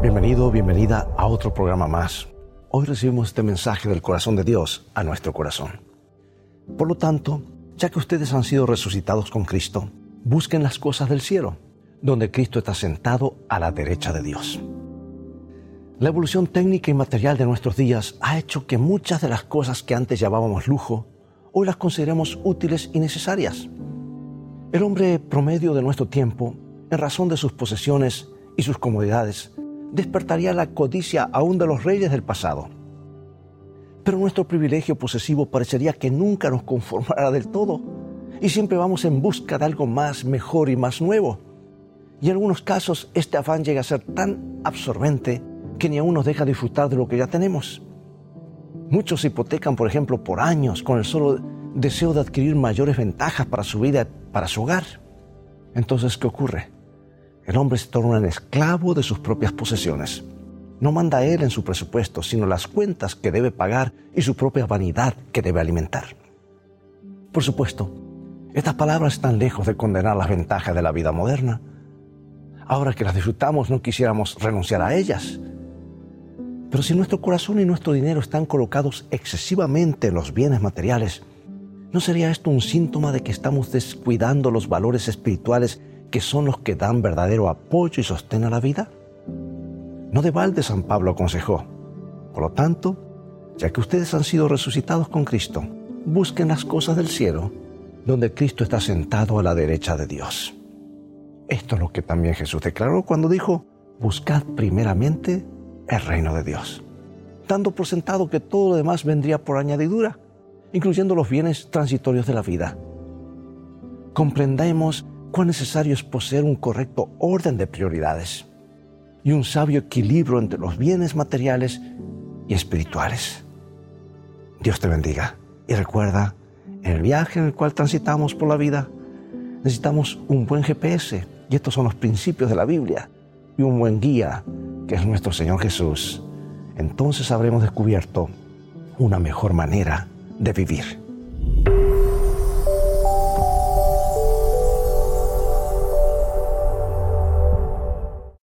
Bienvenido, bienvenida a otro programa más. Hoy recibimos este mensaje del corazón de Dios a nuestro corazón. Por lo tanto, ya que ustedes han sido resucitados con Cristo, busquen las cosas del cielo, donde Cristo está sentado a la derecha de Dios. La evolución técnica y material de nuestros días ha hecho que muchas de las cosas que antes llamábamos lujo, hoy las consideremos útiles y necesarias. El hombre promedio de nuestro tiempo, en razón de sus posesiones y sus comodidades, despertaría la codicia aún de los reyes del pasado. Pero nuestro privilegio posesivo parecería que nunca nos conformará del todo y siempre vamos en busca de algo más, mejor y más nuevo. Y en algunos casos este afán llega a ser tan absorbente que ni aún nos deja disfrutar de lo que ya tenemos. Muchos se hipotecan, por ejemplo, por años con el solo deseo de adquirir mayores ventajas para su vida, para su hogar. Entonces, ¿qué ocurre? El hombre se torna un esclavo de sus propias posesiones. No manda él en su presupuesto, sino las cuentas que debe pagar y su propia vanidad que debe alimentar. Por supuesto, estas palabras están lejos de condenar las ventajas de la vida moderna. Ahora que las disfrutamos, no quisiéramos renunciar a ellas. Pero si nuestro corazón y nuestro dinero están colocados excesivamente en los bienes materiales, ¿no sería esto un síntoma de que estamos descuidando los valores espirituales que son los que dan verdadero apoyo y sostén a la vida? No de balde San Pablo aconsejó. Por lo tanto, ya que ustedes han sido resucitados con Cristo, busquen las cosas del cielo, donde Cristo está sentado a la derecha de Dios. Esto es lo que también Jesús declaró cuando dijo, buscad primeramente el reino de Dios, dando por sentado que todo lo demás vendría por añadidura, incluyendo los bienes transitorios de la vida. Comprendemos cuán necesario es poseer un correcto orden de prioridades y un sabio equilibrio entre los bienes materiales y espirituales. Dios te bendiga y recuerda, en el viaje en el cual transitamos por la vida, necesitamos un buen GPS y estos son los principios de la Biblia y un buen guía que es nuestro Señor Jesús. Entonces habremos descubierto una mejor manera de vivir.